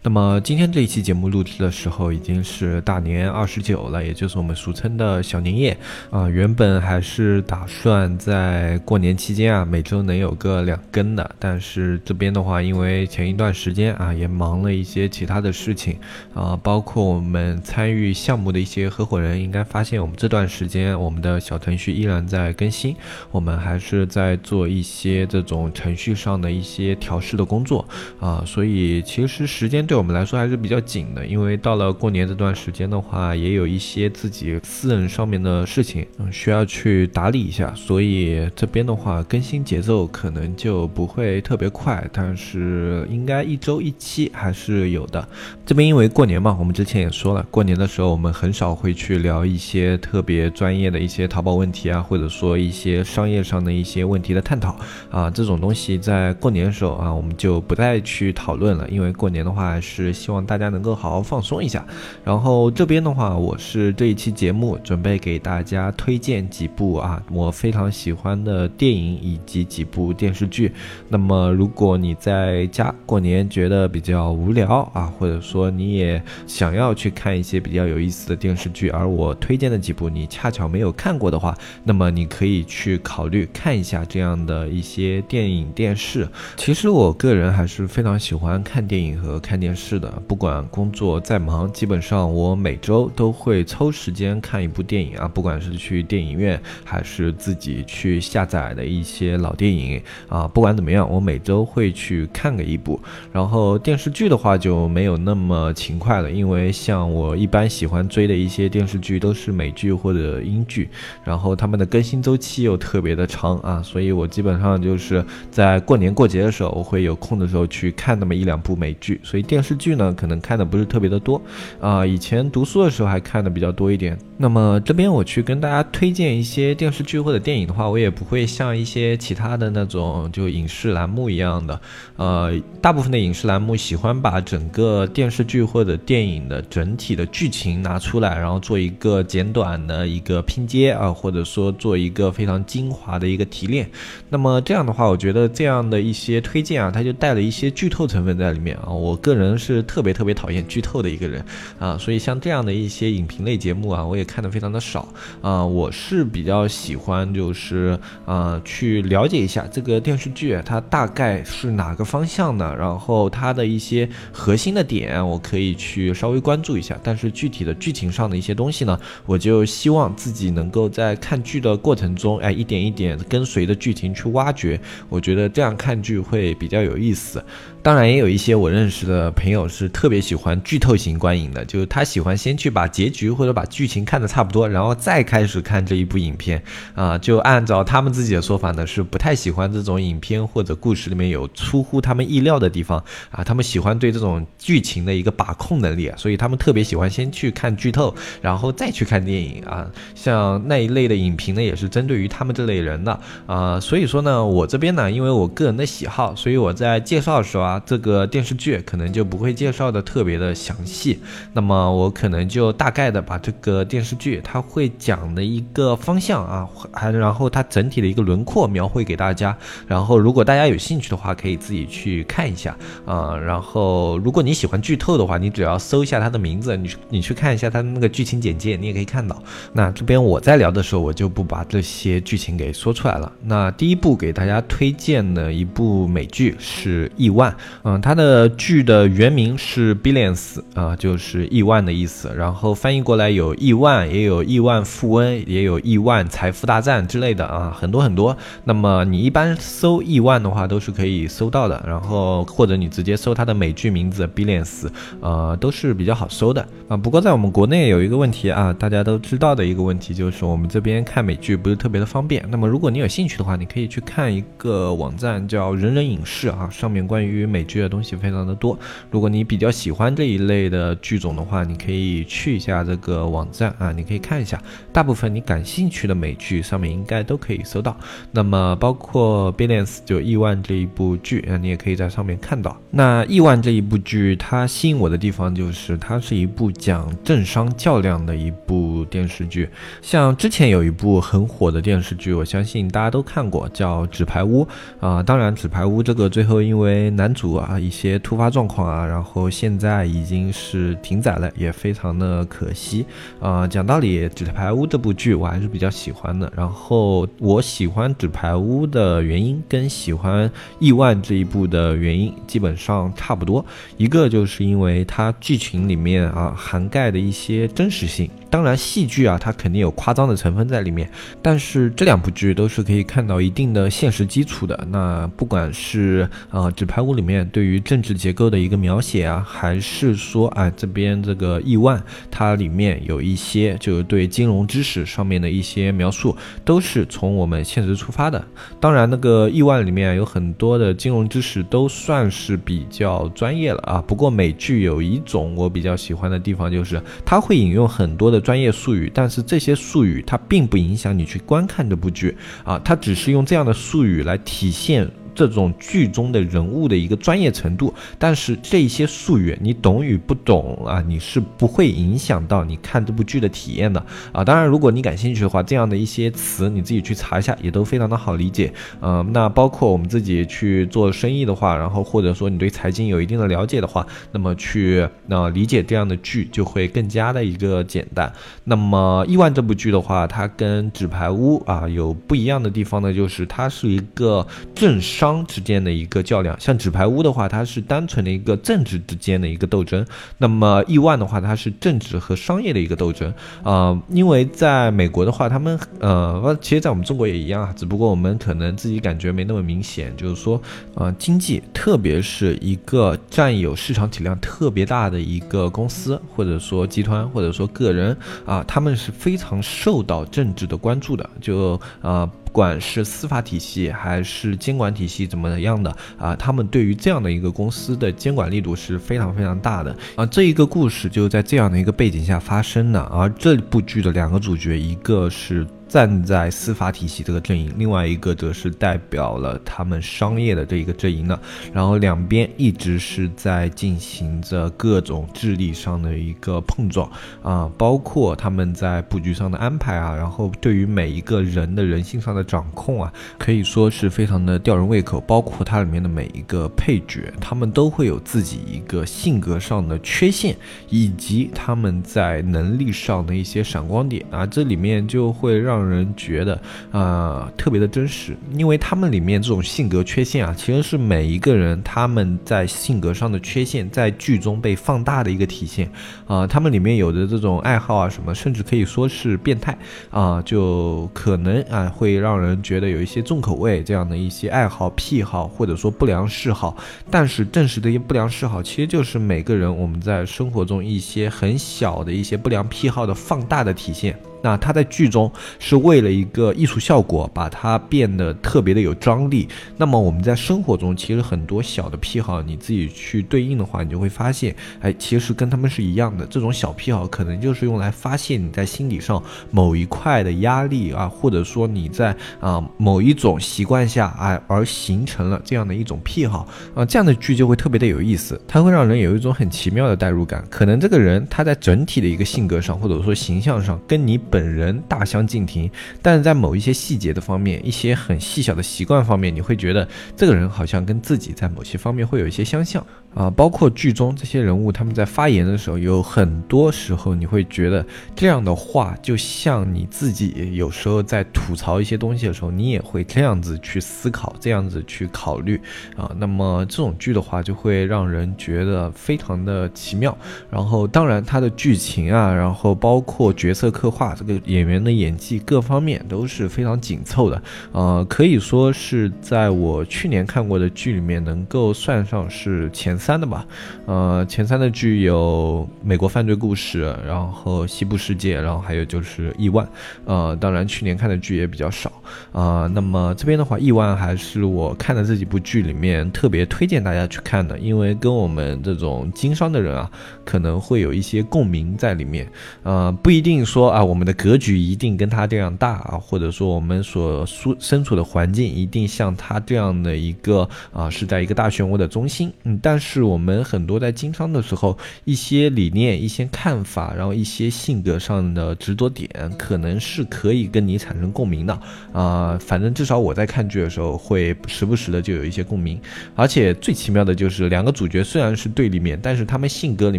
那么今天这一期节目录制的时候已经是大年二十九了，也就是我们俗称的小年夜啊。原本还是打算在过年期间啊，每周能有个两更的，但是这边的话，因为前一段时间啊，也忙了一些其他的事情啊，包括我们参与项目的一些合伙人应该发现，我们这段时间我们的小程序依然在更新，我们还是在做一些这种程序上的一些调试的工作啊，所以其实时间。对我们来说还是比较紧的，因为到了过年这段时间的话，也有一些自己私人上面的事情，嗯，需要去打理一下，所以这边的话更新节奏可能就不会特别快，但是应该一周一期还是有的。这边因为过年嘛，我们之前也说了，过年的时候我们很少会去聊一些特别专业的一些淘宝问题啊，或者说一些商业上的一些问题的探讨啊，这种东西在过年的时候啊，我们就不再去讨论了，因为过年的话。是希望大家能够好好放松一下，然后这边的话，我是这一期节目准备给大家推荐几部啊我非常喜欢的电影以及几部电视剧。那么如果你在家过年觉得比较无聊啊，或者说你也想要去看一些比较有意思的电视剧，而我推荐的几部你恰巧没有看过的话，那么你可以去考虑看一下这样的一些电影电视。其实我个人还是非常喜欢看电影和看电。是的，不管工作再忙，基本上我每周都会抽时间看一部电影啊，不管是去电影院还是自己去下载的一些老电影啊，不管怎么样，我每周会去看个一部。然后电视剧的话就没有那么勤快了，因为像我一般喜欢追的一些电视剧都是美剧或者英剧，然后他们的更新周期又特别的长啊，所以我基本上就是在过年过节的时候，我会有空的时候去看那么一两部美剧，所以电。电视剧呢，可能看的不是特别的多，啊，以前读书的时候还看的比较多一点。那么这边我去跟大家推荐一些电视剧或者电影的话，我也不会像一些其他的那种就影视栏目一样的，呃，大部分的影视栏目喜欢把整个电视剧或者电影的整体的剧情拿出来，然后做一个简短的一个拼接啊，或者说做一个非常精华的一个提炼。那么这样的话，我觉得这样的一些推荐啊，它就带了一些剧透成分在里面啊，我个人。可能是特别特别讨厌剧透的一个人啊，所以像这样的一些影评类节目啊，我也看的非常的少啊。我是比较喜欢就是啊去了解一下这个电视剧它大概是哪个方向的，然后它的一些核心的点我可以去稍微关注一下。但是具体的剧情上的一些东西呢，我就希望自己能够在看剧的过程中，哎，一点一点跟随着剧情去挖掘。我觉得这样看剧会比较有意思。当然，也有一些我认识的。朋友是特别喜欢剧透型观影的，就是他喜欢先去把结局或者把剧情看得差不多，然后再开始看这一部影片啊。就按照他们自己的说法呢，是不太喜欢这种影片或者故事里面有出乎他们意料的地方啊。他们喜欢对这种剧情的一个把控能力，所以他们特别喜欢先去看剧透，然后再去看电影啊。像那一类的影评呢，也是针对于他们这类人的啊。所以说呢，我这边呢，因为我个人的喜好，所以我在介绍的时候啊，这个电视剧可能就。不会介绍的特别的详细，那么我可能就大概的把这个电视剧它会讲的一个方向啊，还然后它整体的一个轮廓描绘给大家，然后如果大家有兴趣的话，可以自己去看一下啊。然后如果你喜欢剧透的话，你只要搜一下它的名字，你你去看一下它的那个剧情简介，你也可以看到。那这边我在聊的时候，我就不把这些剧情给说出来了。那第一部给大家推荐的一部美剧是《亿万》，嗯，它的剧的。原名是 Billions 啊，就是亿万的意思。然后翻译过来有亿万，也有亿万富翁，也有亿万财富大战之类的啊，很多很多。那么你一般搜亿万的话，都是可以搜到的。然后或者你直接搜它的美剧名字 Billions，呃，都是比较好搜的啊。不过在我们国内有一个问题啊，大家都知道的一个问题就是我们这边看美剧不是特别的方便。那么如果你有兴趣的话，你可以去看一个网站叫人人影视啊，上面关于美剧的东西非常的多。如果你比较喜欢这一类的剧种的话，你可以去一下这个网站啊，你可以看一下，大部分你感兴趣的美剧上面应该都可以搜到。那么包括《Billions》就亿万这一部剧啊，你也可以在上面看到。那亿万这一部剧，它吸引我的地方就是它是一部讲政商较量的一部电视剧。像之前有一部很火的电视剧，我相信大家都看过，叫《纸牌屋》啊。当然，《纸牌屋》这个最后因为男主啊一些突发状况啊，然后现在已经是停载了，也非常的可惜啊。讲道理，《纸牌屋》这部剧我还是比较喜欢的。然后我喜欢《纸牌屋》的原因跟喜欢《亿万》这一部的原因基本上差不多，一个就是因为它剧情里面啊涵盖的一些真实性。当然，戏剧啊，它肯定有夸张的成分在里面，但是这两部剧都是可以看到一定的现实基础的。那不管是啊《纸牌屋》里面对于政治结构的一个描写啊，还是说啊这边这个亿万，它里面有一些就是对金融知识上面的一些描述，都是从我们现实出发的。当然，那个亿万里面有很多的金融知识都算是比较专业了啊。不过美剧有一种我比较喜欢的地方，就是它会引用很多的。专业术语，但是这些术语它并不影响你去观看这部剧啊，它只是用这样的术语来体现。这种剧中的人物的一个专业程度，但是这些术语你懂与不懂啊，你是不会影响到你看这部剧的体验的啊。当然，如果你感兴趣的话，这样的一些词你自己去查一下，也都非常的好理解。嗯，那包括我们自己去做生意的话，然后或者说你对财经有一定的了解的话，那么去那理解这样的剧就会更加的一个简单。那么亿万这部剧的话，它跟纸牌屋啊有不一样的地方呢，就是它是一个政商。商之间的一个较量，像纸牌屋的话，它是单纯的一个政治之间的一个斗争；那么亿万的话，它是政治和商业的一个斗争啊。因为在美国的话，他们呃，其实，在我们中国也一样啊，只不过我们可能自己感觉没那么明显。就是说，呃，经济，特别是一个占有市场体量特别大的一个公司，或者说集团，或者说个人啊，他们是非常受到政治的关注的。就啊。不管是司法体系还是监管体系怎么样的啊，他们对于这样的一个公司的监管力度是非常非常大的啊。这一个故事就在这样的一个背景下发生的，而这部剧的两个主角，一个是。站在司法体系这个阵营，另外一个则是代表了他们商业的这一个阵营的，然后两边一直是在进行着各种智力上的一个碰撞啊，包括他们在布局上的安排啊，然后对于每一个人的人性上的掌控啊，可以说是非常的吊人胃口。包括它里面的每一个配角，他们都会有自己一个性格上的缺陷，以及他们在能力上的一些闪光点啊，这里面就会让。让人觉得啊特别的真实，因为他们里面这种性格缺陷啊，其实是每一个人他们在性格上的缺陷，在剧中被放大的一个体现啊。他们里面有的这种爱好啊什么，甚至可以说是变态啊，就可能啊会让人觉得有一些重口味这样的一些爱好癖好，或者说不良嗜好。但是正实的一些不良嗜好，其实就是每个人我们在生活中一些很小的一些不良癖好的放大的体现。那他在剧中是为了一个艺术效果，把它变得特别的有张力。那么我们在生活中，其实很多小的癖好，你自己去对应的话，你就会发现，哎，其实跟他们是一样的。这种小癖好可能就是用来发泄你在心理上某一块的压力啊，或者说你在啊某一种习惯下啊而形成了这样的一种癖好啊，这样的剧就会特别的有意思，它会让人有一种很奇妙的代入感。可能这个人他在整体的一个性格上，或者说形象上，跟你。本人大相径庭，但是在某一些细节的方面，一些很细小的习惯方面，你会觉得这个人好像跟自己在某些方面会有一些相像。啊，包括剧中这些人物，他们在发言的时候，有很多时候你会觉得这样的话，就像你自己有时候在吐槽一些东西的时候，你也会这样子去思考，这样子去考虑啊。那么这种剧的话，就会让人觉得非常的奇妙。然后，当然它的剧情啊，然后包括角色刻画，这个演员的演技各方面都是非常紧凑的，呃，可以说是在我去年看过的剧里面能够算上是前三的吧。呃，前三的剧有《美国犯罪故事》，然后《西部世界》，然后还有就是《亿万》。呃，当然去年看的剧也比较少啊。那么这边的话，《亿万》还是我看的这几部剧里面特别推荐大家去看的，因为跟我们这种经商的人啊，可能会有一些共鸣在里面。呃，不一定说啊，我们的格局一定跟他这样大啊，或者说我们所处身处的环境一定像他这样的一个啊，是在一个大漩涡的中心。嗯，但是是我们很多在经商的时候，一些理念、一些看法，然后一些性格上的执着点，可能是可以跟你产生共鸣的啊。反正至少我在看剧的时候，会时不时的就有一些共鸣。而且最奇妙的就是两个主角虽然是对立面，但是他们性格里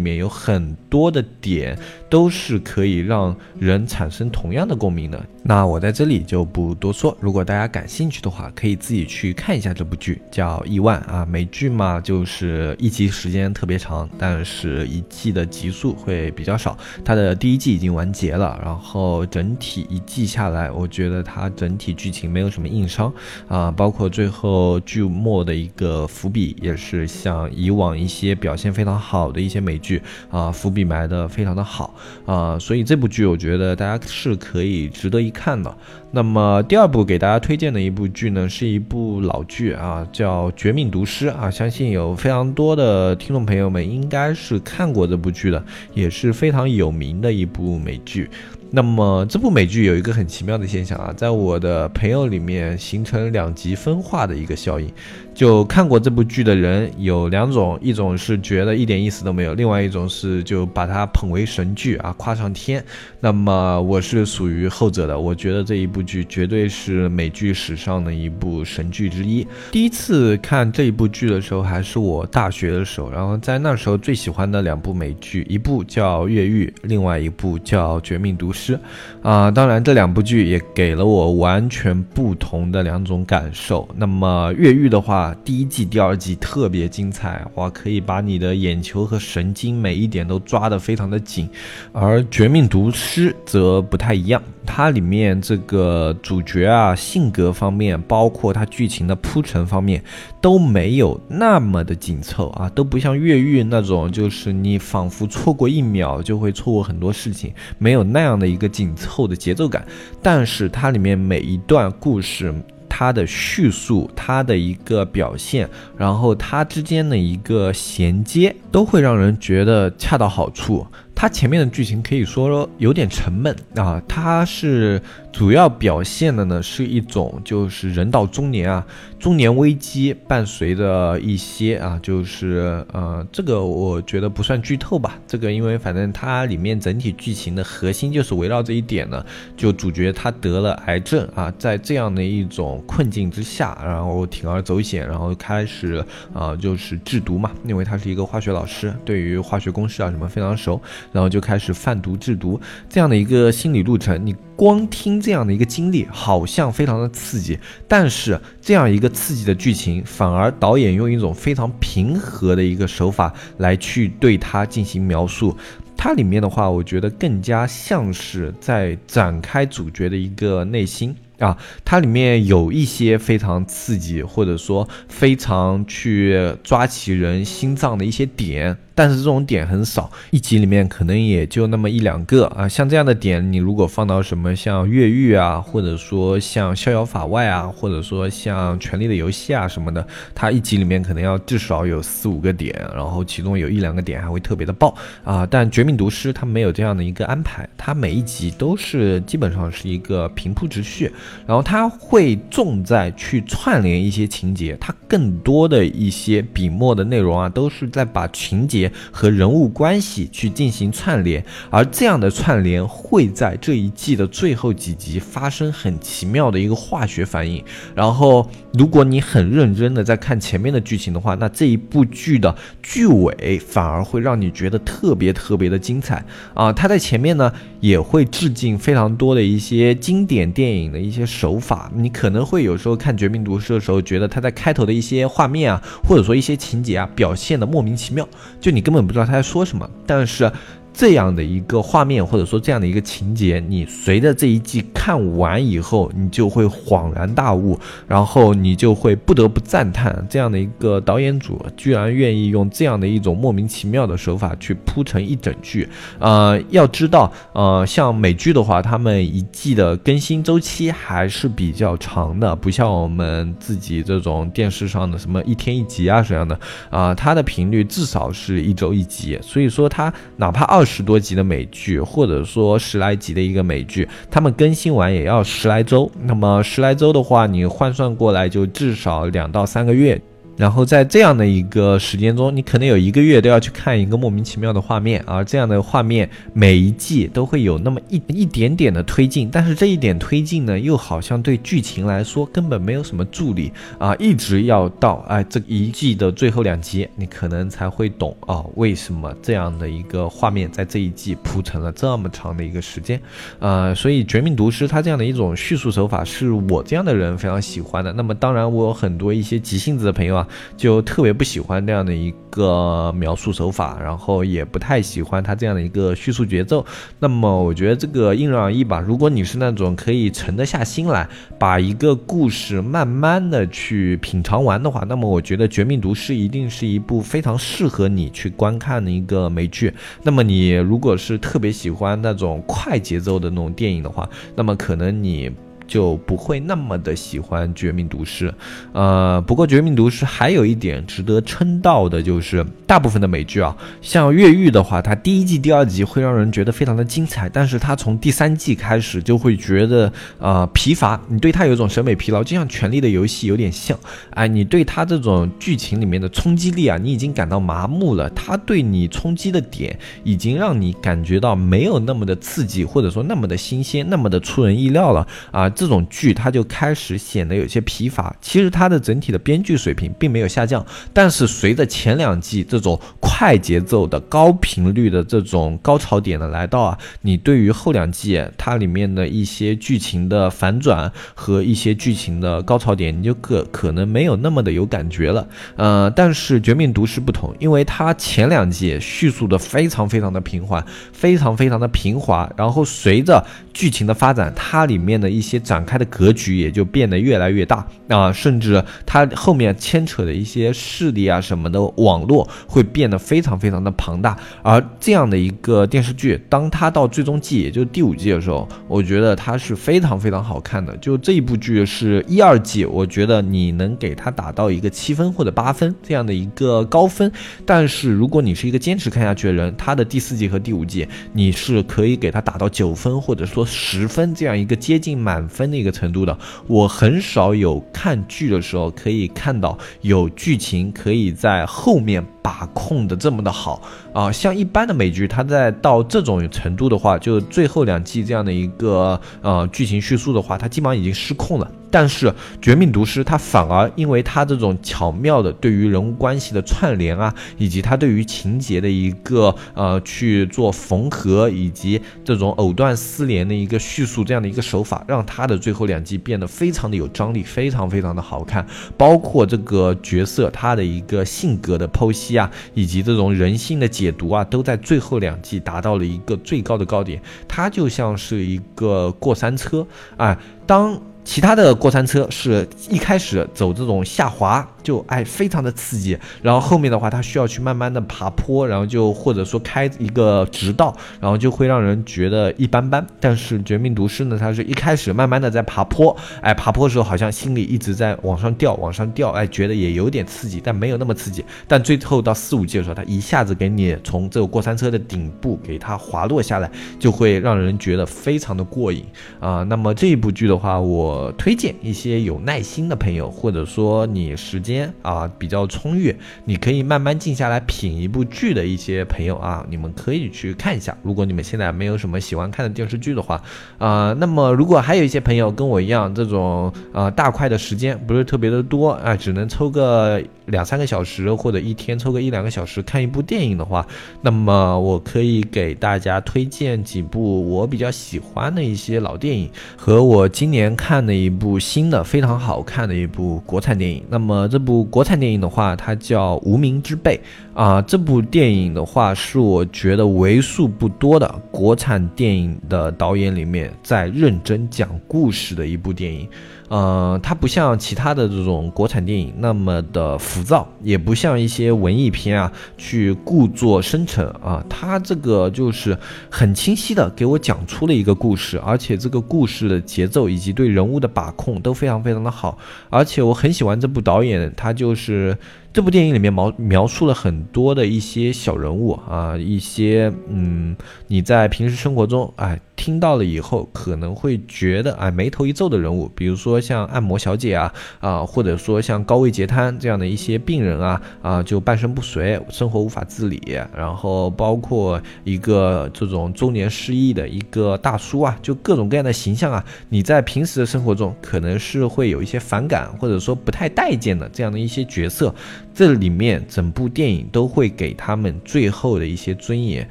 面有很多的点都是可以让人产生同样的共鸣的。那我在这里就不多说，如果大家感兴趣的话，可以自己去看一下这部剧，叫《亿万》啊。美剧嘛，就是一集时间特别长，但是一季的集数会比较少。它的第一季已经完结了，然后整体一季下来，我觉得它整体剧情没有什么硬伤啊，包括最后剧末的一个伏笔，也是像以往一些表现非常好的一些美剧啊，伏笔埋的非常的好啊，所以这部剧我觉得大家是可以值得一。看的，那么第二部给大家推荐的一部剧呢，是一部老剧啊，叫《绝命毒师》啊，相信有非常多的听众朋友们应该是看过这部剧的，也是非常有名的一部美剧。那么这部美剧有一个很奇妙的现象啊，在我的朋友里面形成两极分化的一个效应。就看过这部剧的人有两种，一种是觉得一点意思都没有，另外一种是就把它捧为神剧啊，夸上天。那么我是属于后者的，我觉得这一部剧绝对是美剧史上的一部神剧之一。第一次看这一部剧的时候还是我大学的时候，然后在那时候最喜欢的两部美剧，一部叫《越狱》，另外一部叫《绝命毒师》师啊。当然这两部剧也给了我完全不同的两种感受。那么《越狱》的话，第一季、第二季特别精彩，哇，可以把你的眼球和神经每一点都抓得非常的紧。而《绝命毒师》则不太一样，它里面这个主角啊，性格方面，包括它剧情的铺陈方面，都没有那么的紧凑啊，都不像越狱那种，就是你仿佛错过一秒就会错过很多事情，没有那样的一个紧凑的节奏感。但是它里面每一段故事。它的叙述，它的一个表现，然后它之间的一个衔接，都会让人觉得恰到好处。它前面的剧情可以说有点沉闷啊，它是。主要表现的呢是一种就是人到中年啊，中年危机伴随着一些啊，就是呃，这个我觉得不算剧透吧。这个因为反正它里面整体剧情的核心就是围绕这一点呢，就主角他得了癌症啊，在这样的一种困境之下，然后铤而走险，然后开始啊就是制毒嘛，因为他是一个化学老师，对于化学公式啊什么非常熟，然后就开始贩毒制毒这样的一个心理路程，你。光听这样的一个经历，好像非常的刺激，但是这样一个刺激的剧情，反而导演用一种非常平和的一个手法来去对它进行描述。它里面的话，我觉得更加像是在展开主角的一个内心啊。它里面有一些非常刺激，或者说非常去抓起人心脏的一些点。但是这种点很少，一集里面可能也就那么一两个啊。像这样的点，你如果放到什么像越狱啊，或者说像逍遥法外啊，或者说像权力的游戏啊什么的，它一集里面可能要至少有四五个点，然后其中有一两个点还会特别的爆啊。但绝命毒师它没有这样的一个安排，它每一集都是基本上是一个平铺直叙，然后它会重在去串联一些情节，它更多的一些笔墨的内容啊，都是在把情节。和人物关系去进行串联，而这样的串联会在这一季的最后几集发生很奇妙的一个化学反应。然后，如果你很认真的在看前面的剧情的话，那这一部剧的剧尾反而会让你觉得特别特别的精彩啊！它在前面呢也会致敬非常多的一些经典电影的一些手法。你可能会有时候看《绝命毒师》的时候，觉得它在开头的一些画面啊，或者说一些情节啊，表现的莫名其妙，就你。根本不知道他在说什么，但是这样的一个画面，或者说这样的一个情节，你随着这一季看完以后，你就会恍然大悟，然后你就会不得不赞叹这样的一个导演组居然愿意用这样的一种莫名其妙的手法去铺成一整剧。呃，要知道，呃，像美剧的话，他们一季的更新周期还是比较长的，不像我们自己这种电视上的什么一天一集啊这样的，啊，它的频率至少是一周一集，所以说它哪怕二。二十多集的美剧，或者说十来集的一个美剧，他们更新完也要十来周。那么十来周的话，你换算过来就至少两到三个月。然后在这样的一个时间中，你可能有一个月都要去看一个莫名其妙的画面，而这样的画面每一季都会有那么一一点点的推进，但是这一点推进呢，又好像对剧情来说根本没有什么助力啊，一直要到哎这一季的最后两集，你可能才会懂啊，为什么这样的一个画面在这一季铺成了这么长的一个时间，呃，所以《绝命毒师》它这样的一种叙述手法是我这样的人非常喜欢的。那么当然，我有很多一些急性子的朋友啊。就特别不喜欢这样的一个描述手法，然后也不太喜欢他这样的一个叙述节奏。那么我觉得这个因人而异吧。如果你是那种可以沉得下心来，把一个故事慢慢的去品尝完的话，那么我觉得《绝命毒师》一定是一部非常适合你去观看的一个美剧。那么你如果是特别喜欢那种快节奏的那种电影的话，那么可能你。就不会那么的喜欢《绝命毒师》，呃，不过《绝命毒师》还有一点值得称道的，就是大部分的美剧啊，像《越狱》的话，它第一季、第二集会让人觉得非常的精彩，但是它从第三季开始就会觉得呃疲乏，你对它有一种审美疲劳，就像《权力的游戏》有点像，哎，你对它这种剧情里面的冲击力啊，你已经感到麻木了，它对你冲击的点已经让你感觉到没有那么的刺激，或者说那么的新鲜，那么的出人意料了啊。这种剧它就开始显得有些疲乏。其实它的整体的编剧水平并没有下降，但是随着前两季这这种快节奏的高频率的这种高潮点的来到啊，你对于后两季它里面的一些剧情的反转和一些剧情的高潮点，你就可可能没有那么的有感觉了。呃，但是《绝命毒师》不同，因为它前两季叙述的非常非常的平缓，非常非常的平滑，然后随着剧情的发展，它里面的一些。展开的格局也就变得越来越大啊，甚至它后面牵扯的一些势力啊什么的网络会变得非常非常的庞大。而这样的一个电视剧，当它到最终季，也就是第五季的时候，我觉得它是非常非常好看的。就这一部剧是一二季，我觉得你能给它打到一个七分或者八分这样的一个高分。但是如果你是一个坚持看下去的人，它的第四季和第五季，你是可以给它打到九分或者说十分这样一个接近满分。的一个程度的，我很少有看剧的时候可以看到有剧情可以在后面把控的这么的好啊，像一般的美剧，它在到这种程度的话，就最后两季这样的一个呃剧情叙述的话，它基本上已经失控了。但是《绝命毒师》它反而因为它这种巧妙的对于人物关系的串联啊，以及它对于情节的一个呃去做缝合，以及这种藕断丝连的一个叙述这样的一个手法，让它的最后两季变得非常的有张力，非常非常的好看。包括这个角色他的一个性格的剖析啊，以及这种人性的解读啊，都在最后两季达到了一个最高的高点。它就像是一个过山车啊，当。其他的过山车是一开始走这种下滑。就哎，非常的刺激。然后后面的话，它需要去慢慢的爬坡，然后就或者说开一个直道，然后就会让人觉得一般般。但是《绝命毒师》呢，它是一开始慢慢的在爬坡，哎，爬坡的时候好像心里一直在往上掉，往上掉，哎，觉得也有点刺激，但没有那么刺激。但最后到四五季的时候，它一下子给你从这个过山车的顶部给它滑落下来，就会让人觉得非常的过瘾啊。那么这一部剧的话，我我推荐一些有耐心的朋友，或者说你时间。啊比较充裕，你可以慢慢静下来品一部剧的一些朋友啊，你们可以去看一下。如果你们现在没有什么喜欢看的电视剧的话，啊，那么如果还有一些朋友跟我一样，这种呃大块的时间不是特别的多啊，只能抽个。两三个小时，或者一天抽个一两个小时看一部电影的话，那么我可以给大家推荐几部我比较喜欢的一些老电影，和我今年看的一部新的非常好看的一部国产电影。那么这部国产电影的话，它叫《无名之辈》啊。这部电影的话，是我觉得为数不多的国产电影的导演里面在认真讲故事的一部电影。呃，它不像其他的这种国产电影那么的浮躁，也不像一些文艺片啊去故作深沉啊。它这个就是很清晰的给我讲出了一个故事，而且这个故事的节奏以及对人物的把控都非常非常的好。而且我很喜欢这部导演，他就是这部电影里面描描述了很多的一些小人物啊，一些嗯，你在平时生活中哎。听到了以后可能会觉得哎眉头一皱的人物，比如说像按摩小姐啊啊，或者说像高位截瘫这样的一些病人啊啊，就半身不遂，生活无法自理，然后包括一个这种中年失忆的一个大叔啊，就各种各样的形象啊，你在平时的生活中可能是会有一些反感或者说不太待见的这样的一些角色，这里面整部电影都会给他们最后的一些尊严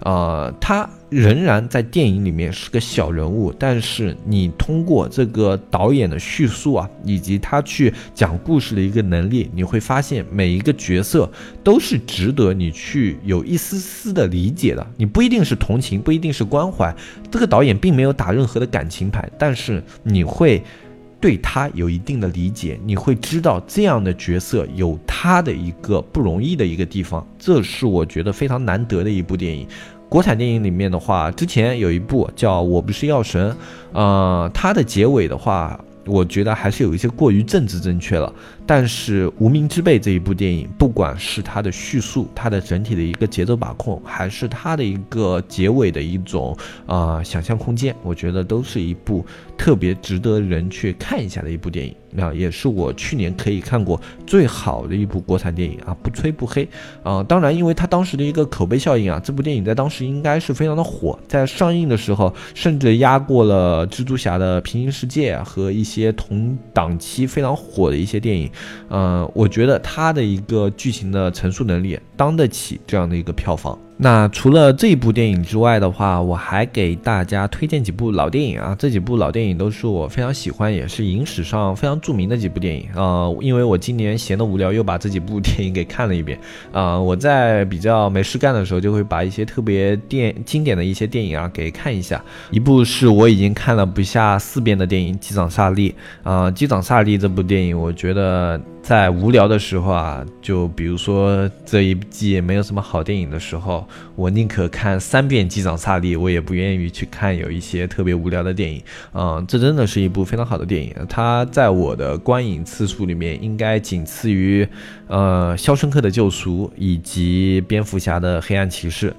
啊，他。仍然在电影里面是个小人物，但是你通过这个导演的叙述啊，以及他去讲故事的一个能力，你会发现每一个角色都是值得你去有一丝丝的理解的。你不一定是同情，不一定是关怀，这个导演并没有打任何的感情牌，但是你会对他有一定的理解，你会知道这样的角色有他的一个不容易的一个地方，这是我觉得非常难得的一部电影。国产电影里面的话，之前有一部叫《我不是药神》，呃，它的结尾的话，我觉得还是有一些过于政治正确了。但是《无名之辈》这一部电影，不管是它的叙述、它的整体的一个节奏把控，还是它的一个结尾的一种啊想象空间，我觉得都是一部特别值得人去看一下的一部电影。那也是我去年可以看过最好的一部国产电影啊，不吹不黑啊。当然，因为它当时的一个口碑效应啊，这部电影在当时应该是非常的火，在上映的时候甚至压过了蜘蛛侠的平行世界和一些同档期非常火的一些电影。嗯，我觉得他的一个剧情的陈述能力当得起这样的一个票房。那除了这一部电影之外的话，我还给大家推荐几部老电影啊。这几部老电影都是我非常喜欢，也是影史上非常著名的几部电影啊。因为我今年闲得无聊，又把这几部电影给看了一遍啊。我在比较没事干的时候，就会把一些特别电经典的一些电影啊给看一下。一部是我已经看了不下四遍的电影《机长萨利》啊，《机长萨利》这部电影，我觉得。在无聊的时候啊，就比如说这一季没有什么好电影的时候，我宁可看三遍《机长萨利》，我也不愿意去看有一些特别无聊的电影。嗯，这真的是一部非常好的电影，它在我的观影次数里面应该仅次于呃《肖申克的救赎》以及《蝙蝠侠的黑暗骑士》。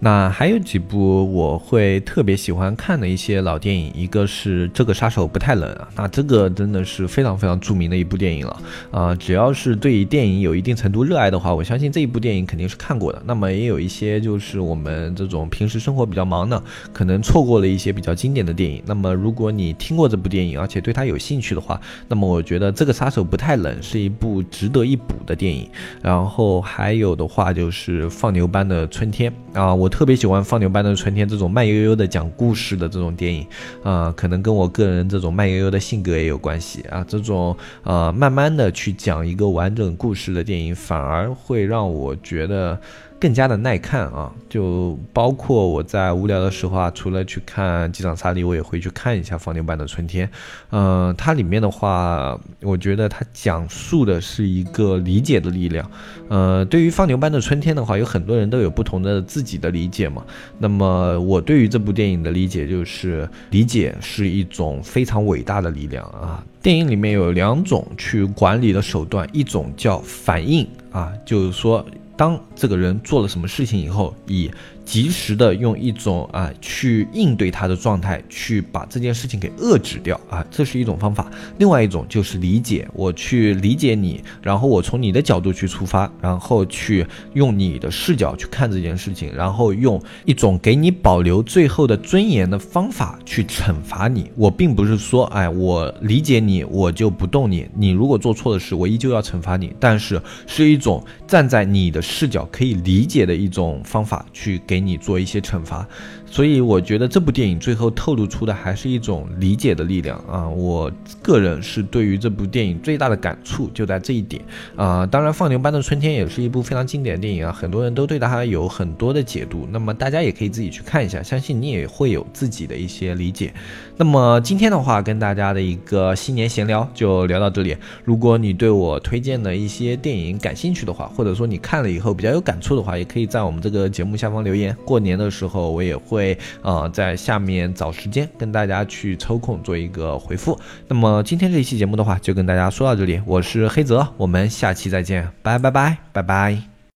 那还有几部我会特别喜欢看的一些老电影，一个是这个杀手不太冷啊，那这个真的是非常非常著名的一部电影了啊，只要是对于电影有一定程度热爱的话，我相信这一部电影肯定是看过的。那么也有一些就是我们这种平时生活比较忙的，可能错过了一些比较经典的电影。那么如果你听过这部电影，而且对它有兴趣的话，那么我觉得这个杀手不太冷是一部值得一补的电影。然后还有的话就是放牛班的春天啊，我。特别喜欢《放牛班的春天》这种慢悠悠的讲故事的这种电影，啊，可能跟我个人这种慢悠悠的性格也有关系啊。这种呃，慢慢的去讲一个完整故事的电影，反而会让我觉得。更加的耐看啊，就包括我在无聊的时候啊，除了去看《机长萨利》，我也会去看一下《放牛班的春天》。嗯，它里面的话，我觉得它讲述的是一个理解的力量。呃，对于《放牛班的春天》的话，有很多人都有不同的自己的理解嘛。那么我对于这部电影的理解就是，理解是一种非常伟大的力量啊。电影里面有两种去管理的手段，一种叫反应啊，就是说。当这个人做了什么事情以后，以及时的用一种啊去应对他的状态，去把这件事情给遏制掉啊，这是一种方法。另外一种就是理解，我去理解你，然后我从你的角度去出发，然后去用你的视角去看这件事情，然后用一种给你保留最后的尊严的方法去惩罚你。我并不是说，哎，我理解你，我就不动你。你如果做错的事，我依旧要惩罚你，但是是一种站在你的视角可以理解的一种方法去给给你做一些惩罚。所以我觉得这部电影最后透露出的还是一种理解的力量啊！我个人是对于这部电影最大的感触就在这一点啊！当然，《放牛班的春天》也是一部非常经典的电影啊，很多人都对它有很多的解读。那么大家也可以自己去看一下，相信你也会有自己的一些理解。那么今天的话，跟大家的一个新年闲聊就聊到这里。如果你对我推荐的一些电影感兴趣的话，或者说你看了以后比较有感触的话，也可以在我们这个节目下方留言。过年的时候，我也会。呃在下面找时间跟大家去抽空做一个回复。那么今天这一期节目的话，就跟大家说到这里。我是黑泽，我们下期再见，拜拜拜拜拜。